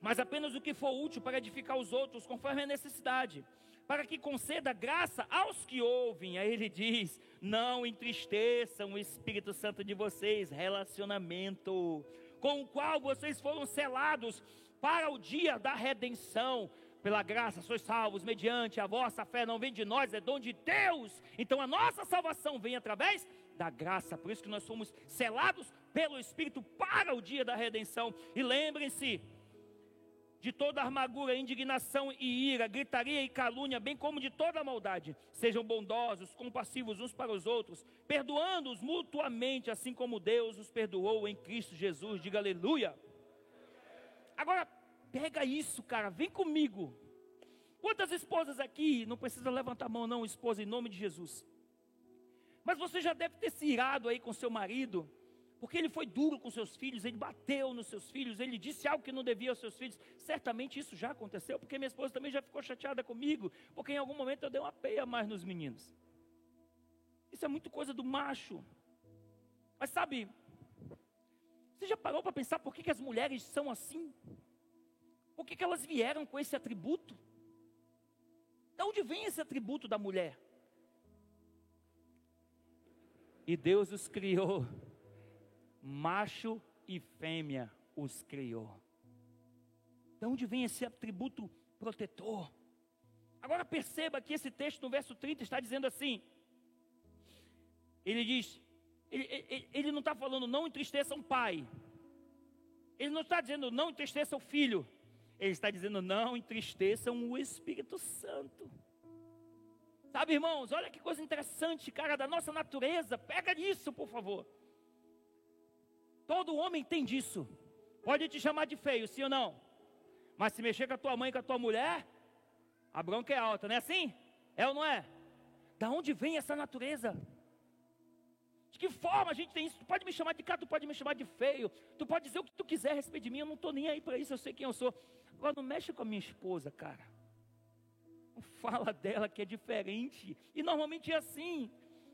Mas apenas o que for útil para edificar os outros, conforme a necessidade para que conceda graça aos que ouvem. Aí ele diz: não entristeçam o Espírito Santo de vocês, relacionamento com o qual vocês foram selados para o dia da redenção. Pela graça sois salvos mediante a vossa fé, não vem de nós, é dom de Deus. Então a nossa salvação vem através da graça. Por isso que nós somos selados pelo Espírito para o dia da redenção. E lembrem-se de toda amargura, indignação e ira, gritaria e calúnia, bem como de toda maldade. Sejam bondosos, compassivos uns para os outros, perdoando-os mutuamente, assim como Deus os perdoou em Cristo Jesus. Diga aleluia. Agora, pega isso, cara, vem comigo. Quantas esposas aqui, não precisa levantar a mão não, esposa, em nome de Jesus. Mas você já deve ter se irado aí com seu marido, porque ele foi duro com seus filhos, ele bateu nos seus filhos, ele disse algo que não devia aos seus filhos. Certamente isso já aconteceu, porque minha esposa também já ficou chateada comigo, porque em algum momento eu dei uma peia mais nos meninos. Isso é muito coisa do macho. Mas sabe, você já parou para pensar por que, que as mulheres são assim? Por que, que elas vieram com esse atributo? De onde vem esse atributo da mulher? E Deus os criou, macho e fêmea os criou. De onde vem esse atributo protetor? Agora perceba que esse texto no verso 30 está dizendo assim: ele diz, ele, ele, ele não está falando não entristeça um pai. Ele não está dizendo não entristeça o filho. Ele está dizendo não entristeçam o Espírito Santo. Sabe, irmãos, olha que coisa interessante, cara, da nossa natureza. Pega nisso, por favor. Todo homem tem disso. Pode te chamar de feio, sim ou não? Mas se mexer com a tua mãe, com a tua mulher, a bronca é alta, não é assim? É ou não é? Da onde vem essa natureza? De que forma a gente tem isso? Tu pode me chamar de cara, tu pode me chamar de feio, tu pode dizer o que tu quiser a respeito de mim, eu não estou nem aí para isso, eu sei quem eu sou. Agora não mexe com a minha esposa, cara. Não fala dela que é diferente. E normalmente é assim.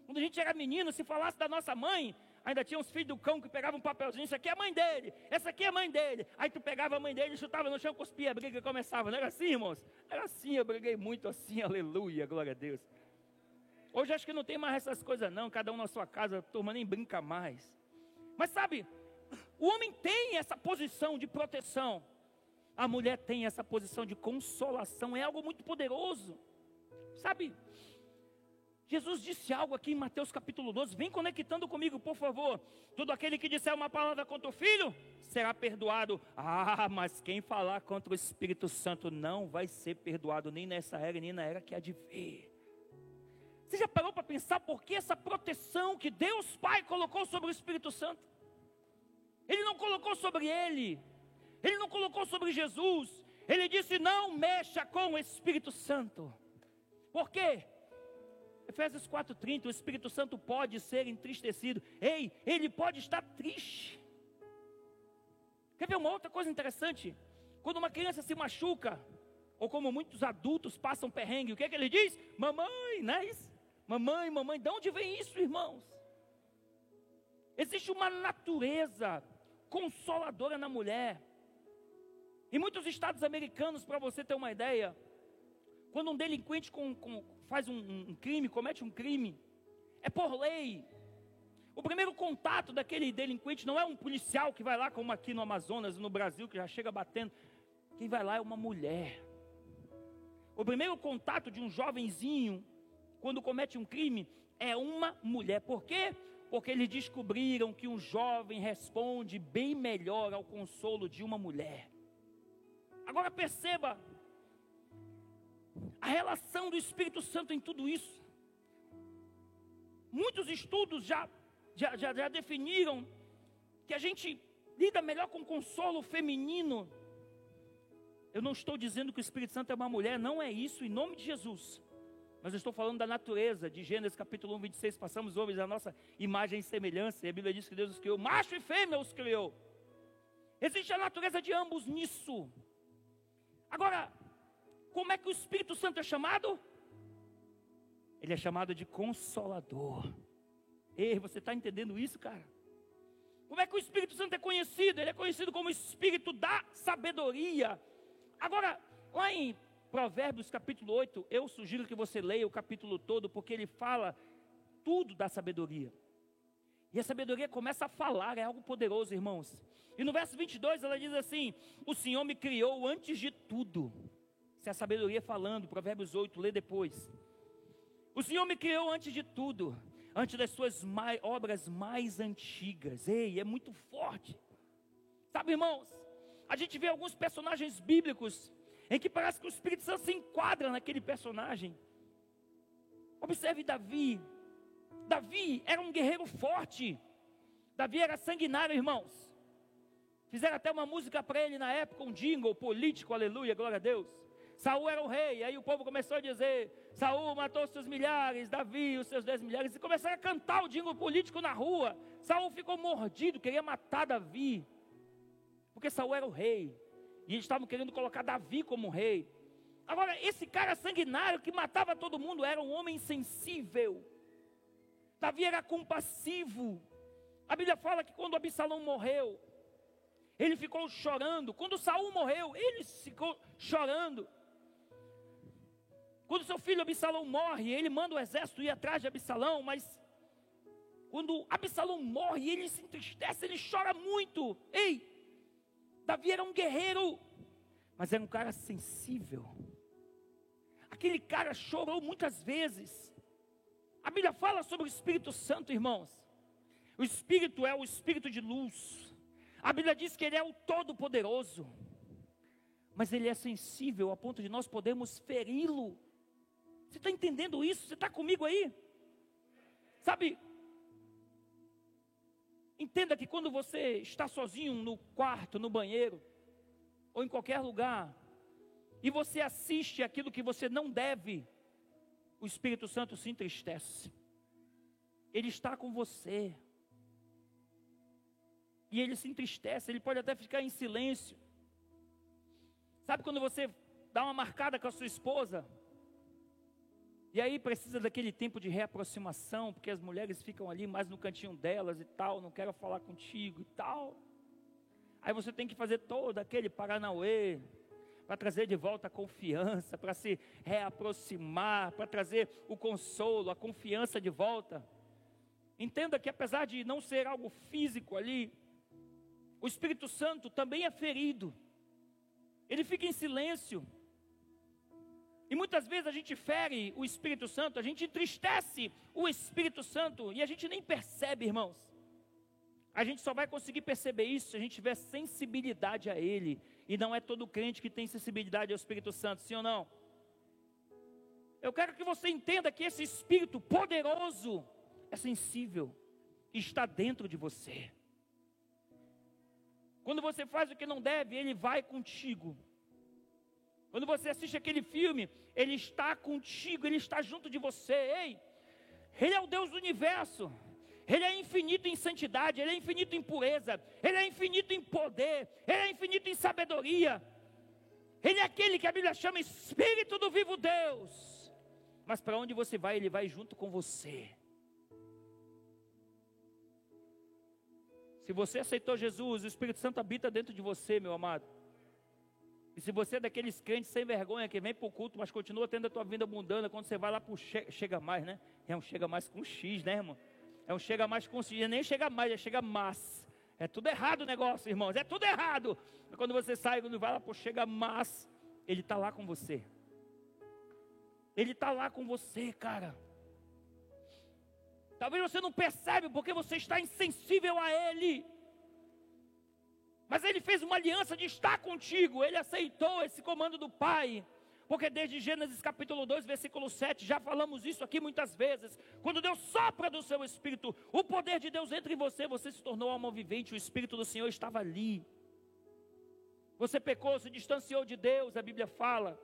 Quando a gente era menino, se falasse da nossa mãe, ainda tinha uns filhos do cão que pegavam um papelzinho, isso aqui é a mãe dele, essa aqui é a mãe dele. Aí tu pegava a mãe dele, chutava no chão, cuspia a briga começava. Não era assim, irmãos? Era assim, eu briguei muito assim, aleluia, glória a Deus. Hoje acho que não tem mais essas coisas não, cada um na sua casa, a turma nem brinca mais. Mas sabe, o homem tem essa posição de proteção. A mulher tem essa posição de consolação, é algo muito poderoso. Sabe? Jesus disse algo aqui em Mateus capítulo 12, vem conectando comigo, por favor. Todo aquele que disser uma palavra contra o filho será perdoado. Ah, mas quem falar contra o Espírito Santo não vai ser perdoado, nem nessa era, nem na era que há de vir. Você já parou para pensar por que essa proteção que Deus Pai colocou sobre o Espírito Santo? Ele não colocou sobre ele, ele não colocou sobre Jesus, ele disse: não mexa com o Espírito Santo. Por quê? Efésios 4,30, o Espírito Santo pode ser entristecido. Ei, ele pode estar triste. Quer ver uma outra coisa interessante? Quando uma criança se machuca, ou como muitos adultos passam perrengue, o que é que ele diz? Mamãe, não é isso? Mamãe, mamãe, de onde vem isso, irmãos? Existe uma natureza consoladora na mulher. Em muitos estados americanos, para você ter uma ideia, quando um delinquente com, com, faz um, um crime, comete um crime, é por lei. O primeiro contato daquele delinquente não é um policial que vai lá, como aqui no Amazonas, no Brasil, que já chega batendo. Quem vai lá é uma mulher. O primeiro contato de um jovenzinho quando comete um crime, é uma mulher. Por quê? Porque eles descobriram que um jovem responde bem melhor ao consolo de uma mulher. Agora perceba a relação do Espírito Santo em tudo isso. Muitos estudos já, já, já, já definiram que a gente lida melhor com consolo feminino. Eu não estou dizendo que o Espírito Santo é uma mulher, não é isso, em nome de Jesus. Mas eu estou falando da natureza, de Gênesis capítulo 1, 26, passamos homens a nossa imagem e semelhança, e a Bíblia diz que Deus os criou, macho e fêmea os criou. Existe a natureza de ambos nisso. Agora, como é que o Espírito Santo é chamado? Ele é chamado de consolador. Ei, você está entendendo isso, cara? Como é que o Espírito Santo é conhecido? Ele é conhecido como Espírito da sabedoria. Agora, lá em Provérbios capítulo 8, eu sugiro que você leia o capítulo todo, porque ele fala tudo da sabedoria. E a sabedoria começa a falar, é algo poderoso, irmãos. E no verso 22 ela diz assim: O Senhor me criou antes de tudo. Se é a sabedoria falando, Provérbios 8, lê depois. O Senhor me criou antes de tudo. antes das suas obras mais antigas. Ei, é muito forte. Sabe, irmãos, a gente vê alguns personagens bíblicos em que parece que o Espírito Santo se enquadra naquele personagem. Observe Davi. Davi era um guerreiro forte. Davi era sanguinário, irmãos. Fizeram até uma música para ele na época, um jingle político, aleluia, glória a Deus. Saul era o rei, aí o povo começou a dizer: Saul matou seus milhares, Davi os seus dez milhares, e começaram a cantar o jingle político na rua. Saul ficou mordido, queria matar Davi, porque Saul era o rei, e eles estavam querendo colocar Davi como rei. Agora, esse cara sanguinário que matava todo mundo era um homem sensível. Davi era compassivo. A Bíblia fala que quando Absalão morreu, ele ficou chorando. Quando Saul morreu, ele ficou chorando. Quando seu filho Absalão morre, ele manda o exército ir atrás de Absalão, mas quando Absalão morre, ele se entristece, ele chora muito. Ei, Davi era um guerreiro, mas era um cara sensível. Aquele cara chorou muitas vezes. A Bíblia fala sobre o Espírito Santo, irmãos. O Espírito é o Espírito de luz. A Bíblia diz que ele é o Todo-Poderoso. Mas ele é sensível a ponto de nós podermos feri-lo. Você está entendendo isso? Você está comigo aí? Sabe? Entenda que quando você está sozinho no quarto, no banheiro, ou em qualquer lugar, e você assiste aquilo que você não deve, o Espírito Santo se entristece. Ele está com você. E ele se entristece, ele pode até ficar em silêncio. Sabe quando você dá uma marcada com a sua esposa? E aí precisa daquele tempo de reaproximação, porque as mulheres ficam ali mais no cantinho delas e tal, não quero falar contigo e tal. Aí você tem que fazer todo aquele paranauê, para trazer de volta a confiança, para se reaproximar, para trazer o consolo, a confiança de volta. Entenda que apesar de não ser algo físico ali, o Espírito Santo também é ferido. Ele fica em silêncio. E muitas vezes a gente fere o Espírito Santo, a gente entristece o Espírito Santo e a gente nem percebe, irmãos. A gente só vai conseguir perceber isso se a gente tiver sensibilidade a Ele. E não é todo crente que tem sensibilidade ao Espírito Santo, sim ou não? Eu quero que você entenda que esse Espírito poderoso é sensível, está dentro de você. Quando você faz o que não deve, Ele vai contigo. Quando você assiste aquele filme, Ele está contigo, Ele está junto de você. Ei, Ele é o Deus do universo. Ele é infinito em santidade, Ele é infinito em pureza, Ele é infinito em poder, Ele é infinito em sabedoria. Ele é aquele que a Bíblia chama Espírito do vivo Deus. Mas para onde você vai, Ele vai junto com você. Se você aceitou Jesus, o Espírito Santo habita dentro de você, meu amado. E se você é daqueles crentes sem vergonha que vem para o culto, mas continua tendo a tua vida mundana, quando você vai lá para o che chega mais, né? É um chega mais com X, né, irmão? É um chega mais com X, nem chega mais, é chega mais. É tudo errado o negócio, irmãos, é tudo errado. Mas quando você sai, quando vai lá para o chega mais, ele está lá com você. Ele está lá com você, cara. Talvez você não percebe porque você está insensível a Ele. Mas ele fez uma aliança de estar contigo, ele aceitou esse comando do Pai. Porque desde Gênesis capítulo 2, versículo 7, já falamos isso aqui muitas vezes. Quando Deus sopra do seu espírito, o poder de Deus entra em você, você se tornou alma vivente, o espírito do Senhor estava ali. Você pecou, se distanciou de Deus, a Bíblia fala.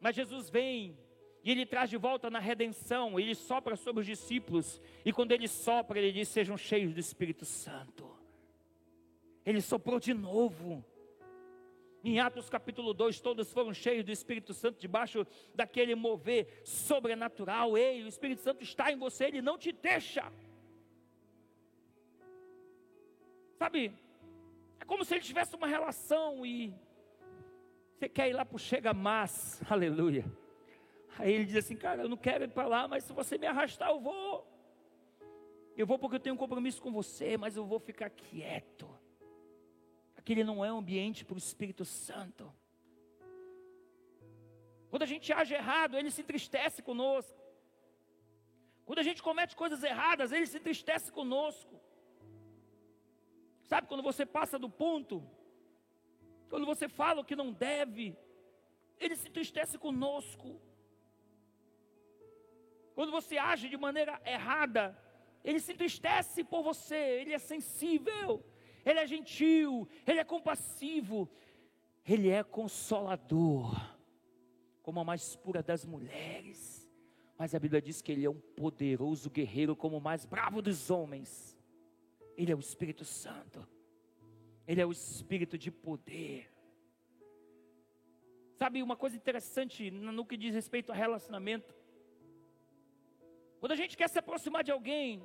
Mas Jesus vem e ele traz de volta na redenção, ele sopra sobre os discípulos, e quando ele sopra, ele diz: sejam cheios do Espírito Santo. Ele soprou de novo. Em Atos capítulo 2, todos foram cheios do Espírito Santo, debaixo daquele mover sobrenatural. Ei, o Espírito Santo está em você, ele não te deixa. Sabe, é como se ele tivesse uma relação e você quer ir lá para o Chega Mais, aleluia. Aí ele diz assim: Cara, eu não quero ir para lá, mas se você me arrastar, eu vou. Eu vou porque eu tenho um compromisso com você, mas eu vou ficar quieto aquele não é um ambiente para o Espírito Santo. Quando a gente age errado, ele se entristece conosco. Quando a gente comete coisas erradas, ele se entristece conosco. Sabe quando você passa do ponto? Quando você fala o que não deve, ele se entristece conosco. Quando você age de maneira errada, ele se entristece por você, ele é sensível, ele é gentil, ele é compassivo, ele é consolador, como a mais pura das mulheres. Mas a Bíblia diz que ele é um poderoso guerreiro, como o mais bravo dos homens. Ele é o Espírito Santo. Ele é o Espírito de poder. Sabe uma coisa interessante no que diz respeito a relacionamento? Quando a gente quer se aproximar de alguém,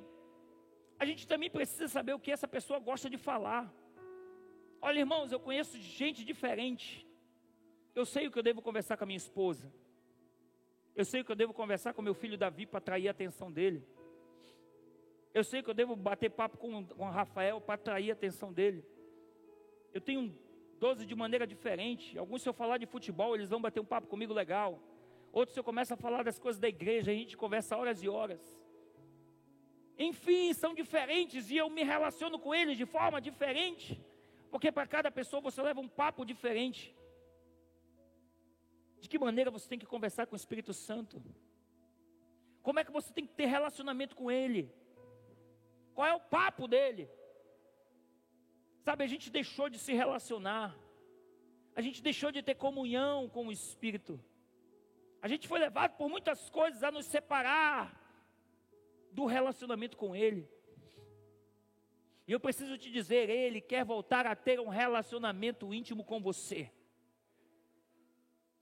a gente também precisa saber o que essa pessoa gosta de falar. Olha, irmãos, eu conheço gente diferente. Eu sei o que eu devo conversar com a minha esposa. Eu sei o que eu devo conversar com meu filho Davi para atrair a atenção dele. Eu sei que eu devo bater papo com, com Rafael para atrair a atenção dele. Eu tenho 12 de maneira diferente. Alguns, se eu falar de futebol, eles vão bater um papo comigo legal. Outros, se eu começo a falar das coisas da igreja, a gente conversa horas e horas. Enfim, são diferentes e eu me relaciono com eles de forma diferente. Porque para cada pessoa você leva um papo diferente. De que maneira você tem que conversar com o Espírito Santo? Como é que você tem que ter relacionamento com Ele? Qual é o papo dele? Sabe, a gente deixou de se relacionar, a gente deixou de ter comunhão com o Espírito, a gente foi levado por muitas coisas a nos separar do relacionamento com Ele. E eu preciso te dizer, Ele quer voltar a ter um relacionamento íntimo com você.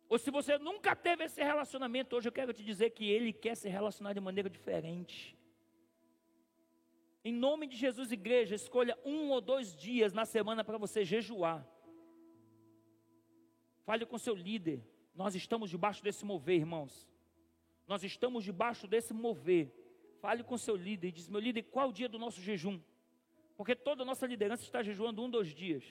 Ou se você nunca teve esse relacionamento, hoje eu quero te dizer que Ele quer se relacionar de maneira diferente. Em nome de Jesus, igreja, escolha um ou dois dias na semana para você jejuar. Fale com seu líder. Nós estamos debaixo desse mover, irmãos. Nós estamos debaixo desse mover. Fale com seu líder e diz: Meu líder, qual o dia do nosso jejum? Porque toda a nossa liderança está jejuando um, dois dias.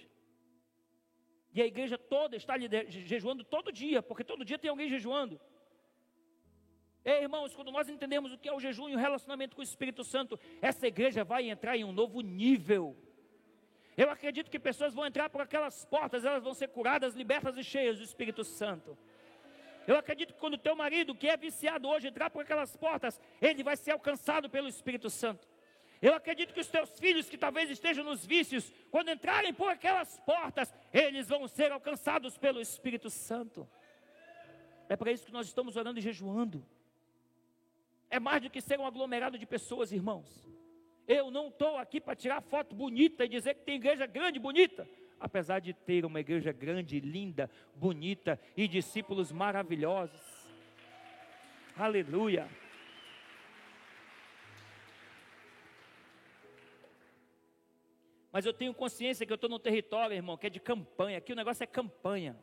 E a igreja toda está jejuando todo dia, porque todo dia tem alguém jejuando. Ei, irmãos, quando nós entendemos o que é o jejum e o relacionamento com o Espírito Santo, essa igreja vai entrar em um novo nível. Eu acredito que pessoas vão entrar por aquelas portas, elas vão ser curadas, libertas e cheias do Espírito Santo. Eu acredito que quando teu marido, que é viciado hoje, entrar por aquelas portas, ele vai ser alcançado pelo Espírito Santo. Eu acredito que os teus filhos que talvez estejam nos vícios, quando entrarem por aquelas portas, eles vão ser alcançados pelo Espírito Santo. É para isso que nós estamos orando e jejuando. É mais do que ser um aglomerado de pessoas, irmãos. Eu não estou aqui para tirar foto bonita e dizer que tem igreja grande, bonita. Apesar de ter uma igreja grande, linda, bonita e discípulos maravilhosos. Aleluia. Mas eu tenho consciência que eu estou no território, irmão, que é de campanha. Aqui o negócio é campanha.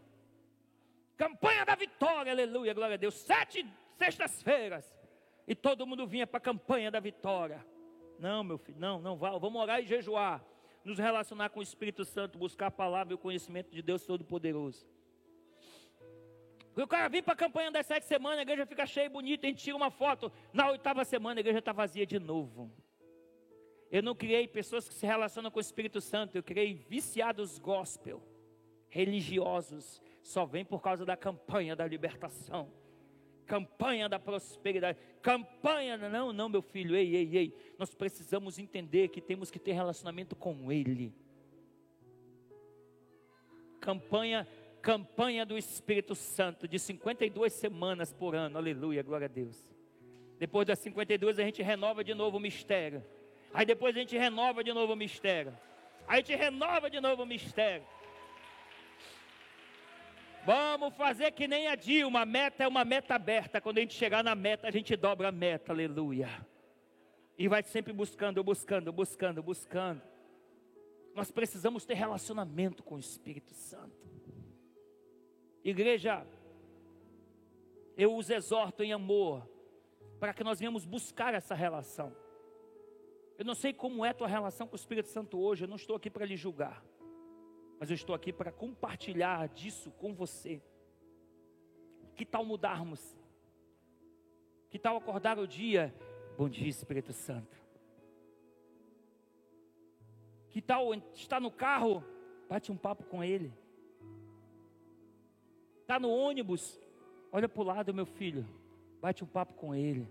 Campanha da vitória, aleluia, glória a Deus. Sete sextas-feiras. E todo mundo vinha para a campanha da vitória. Não, meu filho, não, não vá. Vamos orar e jejuar. Nos relacionar com o Espírito Santo, buscar a palavra e o conhecimento de Deus Todo-Poderoso. Porque o cara vem para a campanha das sete semanas, a igreja fica cheia e bonita, a gente tira uma foto. Na oitava semana a igreja está vazia de novo. Eu não criei pessoas que se relacionam com o Espírito Santo, eu criei viciados gospel, religiosos, só vem por causa da campanha da libertação, campanha da prosperidade, campanha, não, não, meu filho, ei, ei, ei, nós precisamos entender que temos que ter relacionamento com Ele. Campanha, campanha do Espírito Santo, de 52 semanas por ano, aleluia, glória a Deus. Depois das 52 a gente renova de novo o mistério. Aí depois a gente renova de novo o mistério. Aí a gente renova de novo o mistério. Vamos fazer que nem a Dilma, a meta é uma meta aberta. Quando a gente chegar na meta, a gente dobra a meta, aleluia. E vai sempre buscando, buscando, buscando, buscando. Nós precisamos ter relacionamento com o Espírito Santo. Igreja, eu os exorto em amor, para que nós venhamos buscar essa relação. Eu não sei como é a tua relação com o Espírito Santo hoje, eu não estou aqui para lhe julgar, mas eu estou aqui para compartilhar disso com você. Que tal mudarmos? Que tal acordar o dia Bom dia, Espírito Santo. Que tal está no carro, bate um papo com ele. Está no ônibus, olha para o lado, meu filho, bate um papo com ele.